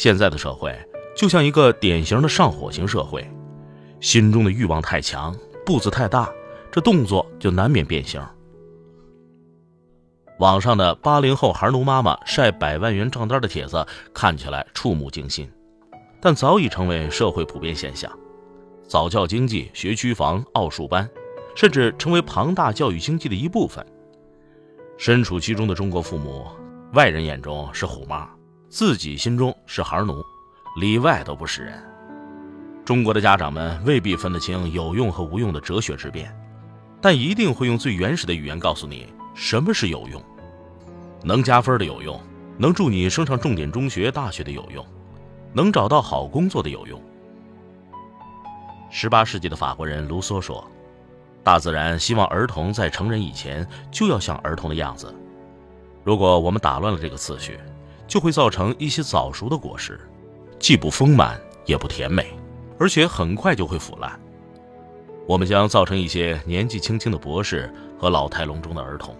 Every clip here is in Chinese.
现在的社会就像一个典型的上火型社会，心中的欲望太强，步子太大，这动作就难免变形。网上的八零后孩奴妈妈晒百万元账单的帖子看起来触目惊心，但早已成为社会普遍现象。早教经济、学区房、奥数班，甚至成为庞大教育经济的一部分。身处其中的中国父母，外人眼中是虎妈。自己心中是孩奴，里外都不是人。中国的家长们未必分得清有用和无用的哲学之辩，但一定会用最原始的语言告诉你什么是有用：能加分的有用，能助你升上重点中学、大学的有用，能找到好工作的有用。十八世纪的法国人卢梭说：“大自然希望儿童在成人以前就要像儿童的样子。如果我们打乱了这个次序。”就会造成一些早熟的果实，既不丰满也不甜美，而且很快就会腐烂。我们将造成一些年纪轻轻的博士和老态龙钟的儿童。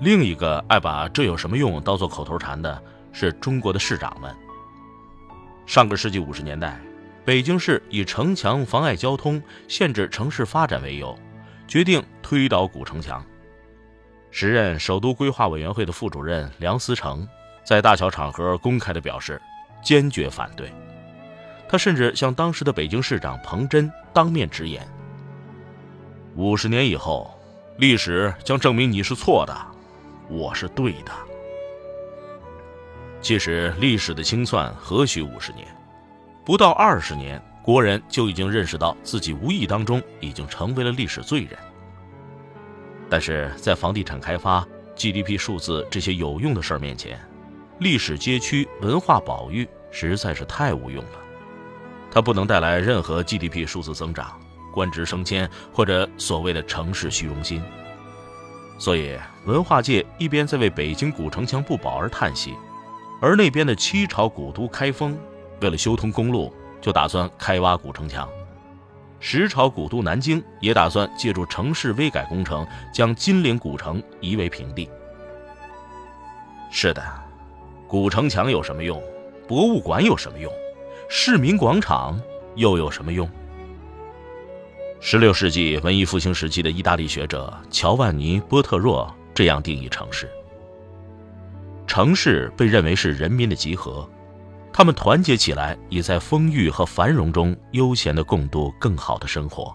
另一个爱把这有什么用当做口头禅的是中国的市长们。上个世纪五十年代，北京市以城墙妨碍交通、限制城市发展为由，决定推倒古城墙。时任首都规划委员会的副主任梁思成。在大小场合公开的表示坚决反对，他甚至向当时的北京市长彭真当面直言：“五十年以后，历史将证明你是错的，我是对的。”其实，历史的清算何须五十年？不到二十年，国人就已经认识到自己无意当中已经成为了历史罪人。但是在房地产开发、GDP 数字这些有用的事儿面前，历史街区文化保育实在是太无用了，它不能带来任何 GDP 数字增长、官职升迁或者所谓的城市虚荣心。所以，文化界一边在为北京古城墙不保而叹息，而那边的七朝古都开封为了修通公路，就打算开挖古城墙；十朝古都南京也打算借助城市微改工程，将金陵古城夷为平地。是的。古城墙有什么用？博物馆有什么用？市民广场又有什么用？十六世纪文艺复兴时期的意大利学者乔万尼·波特若这样定义城市：城市被认为是人民的集合，他们团结起来，以在丰裕和繁荣中悠闲地共度更好的生活。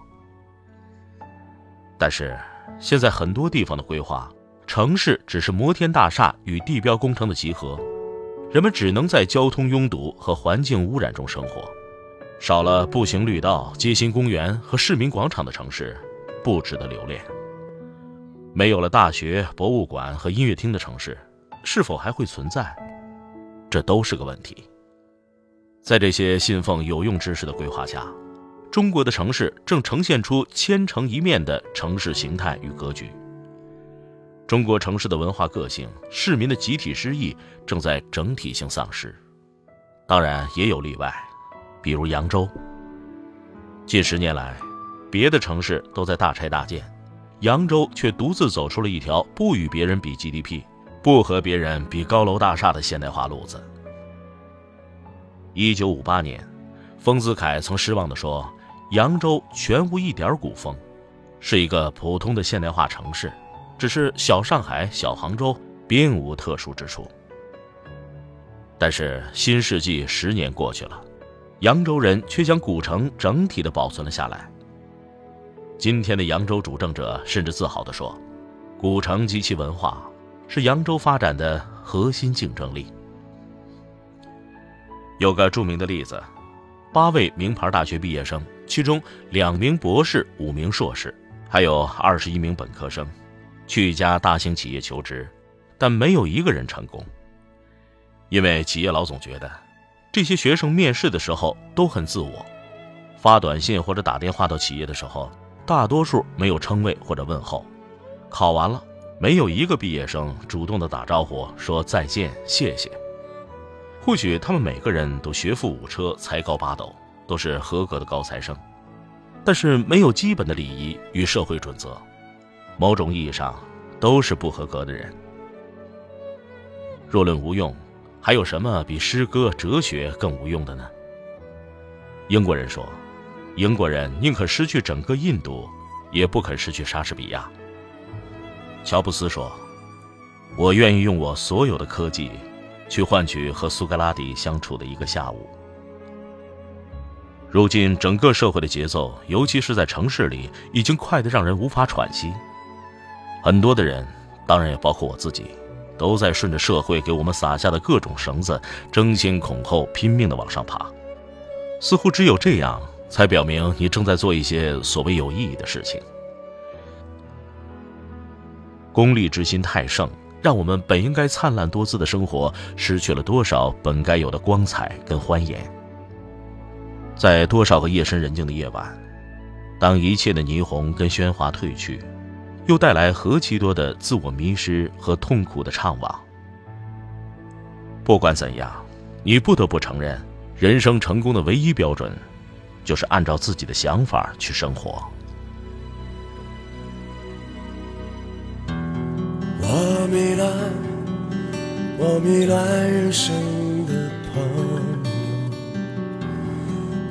但是，现在很多地方的规划，城市只是摩天大厦与地标工程的集合。人们只能在交通拥堵和环境污染中生活，少了步行绿道、街心公园和市民广场的城市，不值得留恋。没有了大学、博物馆和音乐厅的城市，是否还会存在？这都是个问题。在这些信奉有用知识的规划下，中国的城市正呈现出千城一面的城市形态与格局。中国城市的文化个性、市民的集体诗意正在整体性丧失，当然也有例外，比如扬州。近十年来，别的城市都在大拆大建，扬州却独自走出了一条不与别人比 GDP、不和别人比高楼大厦的现代化路子。一九五八年，丰子恺曾失望地说：“扬州全无一点古风，是一个普通的现代化城市。”只是小上海、小杭州，并无特殊之处。但是新世纪十年过去了，扬州人却将古城整体的保存了下来。今天的扬州主政者甚至自豪地说：“古城及其文化是扬州发展的核心竞争力。”有个著名的例子：八位名牌大学毕业生，其中两名博士、五名硕士，还有二十一名本科生。去一家大型企业求职，但没有一个人成功。因为企业老总觉得，这些学生面试的时候都很自我，发短信或者打电话到企业的时候，大多数没有称谓或者问候。考完了，没有一个毕业生主动的打招呼说再见、谢谢。或许他们每个人都学富五车、才高八斗，都是合格的高材生，但是没有基本的礼仪与社会准则，某种意义上都是不合格的人。若论无用。还有什么比诗歌、哲学更无用的呢？英国人说：“英国人宁可失去整个印度，也不肯失去莎士比亚。”乔布斯说：“我愿意用我所有的科技，去换取和苏格拉底相处的一个下午。”如今，整个社会的节奏，尤其是在城市里，已经快得让人无法喘息。很多的人，当然也包括我自己。都在顺着社会给我们撒下的各种绳子，争先恐后、拼命的往上爬。似乎只有这样，才表明你正在做一些所谓有意义的事情。功利之心太盛，让我们本应该灿烂多姿的生活，失去了多少本该有的光彩跟欢颜。在多少个夜深人静的夜晚，当一切的霓虹跟喧哗褪去。又带来何其多的自我迷失和痛苦的怅惘。不管怎样，你不得不承认，人生成功的唯一标准，就是按照自己的想法去生活。我迷乱，我迷乱人生的朋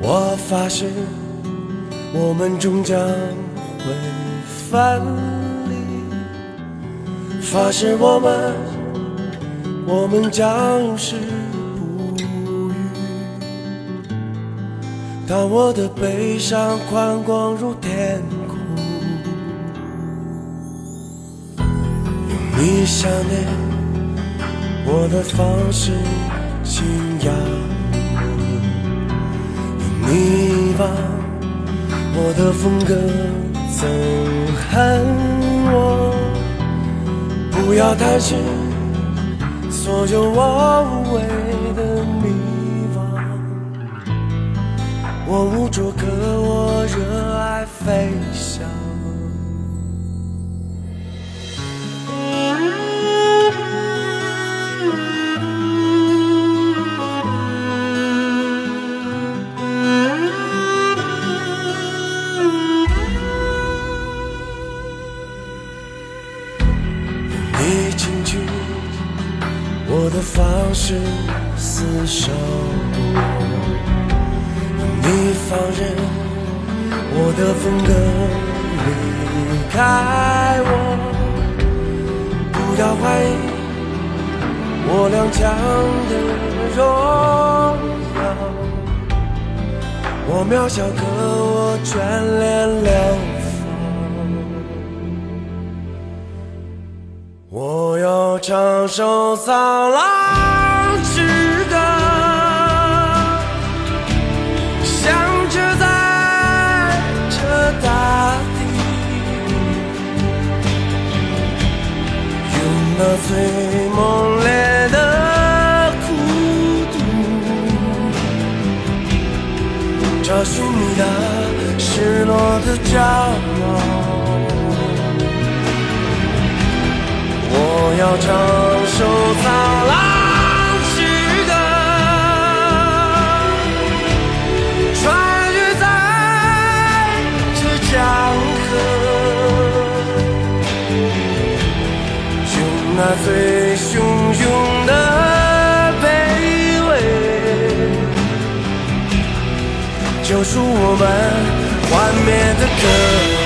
友，我发誓我们终将会翻。发誓我们，我们将永世不渝。当我的悲伤宽广如天空，用你想念我的方式信仰，用你忘我的风格憎恨我。不要担心，所有我无畏的迷茫。我无助可我热爱飞翔。我的方式厮守，你放任我的风格离开我，不要怀疑我踉跄的荣耀，我。渺小可我眷恋流我要唱首《苍狼之歌》，响彻在这大地，用那最猛烈的孤独，找寻你的失落的角落。我要唱首灿烂之歌，穿越在这江河，用那最汹涌的卑微，救赎我们幻灭的歌。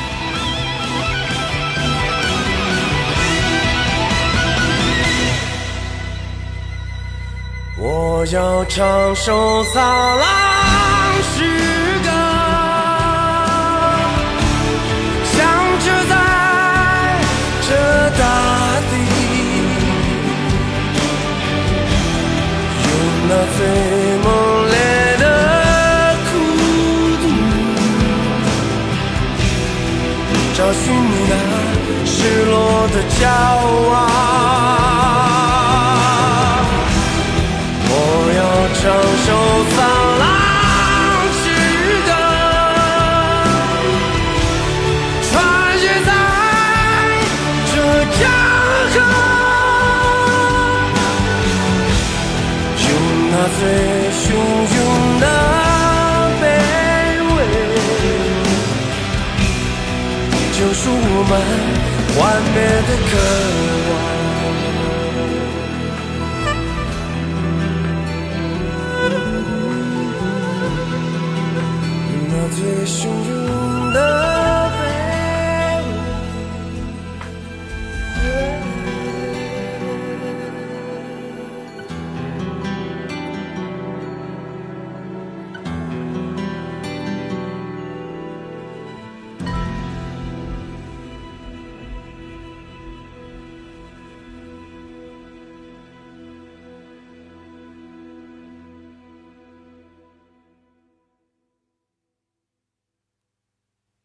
我要唱首《沧浪》诗歌，响彻在这大地，用那最猛烈的孤独，找寻你那失落的骄傲。幻灭的渴望。那最汹涌的。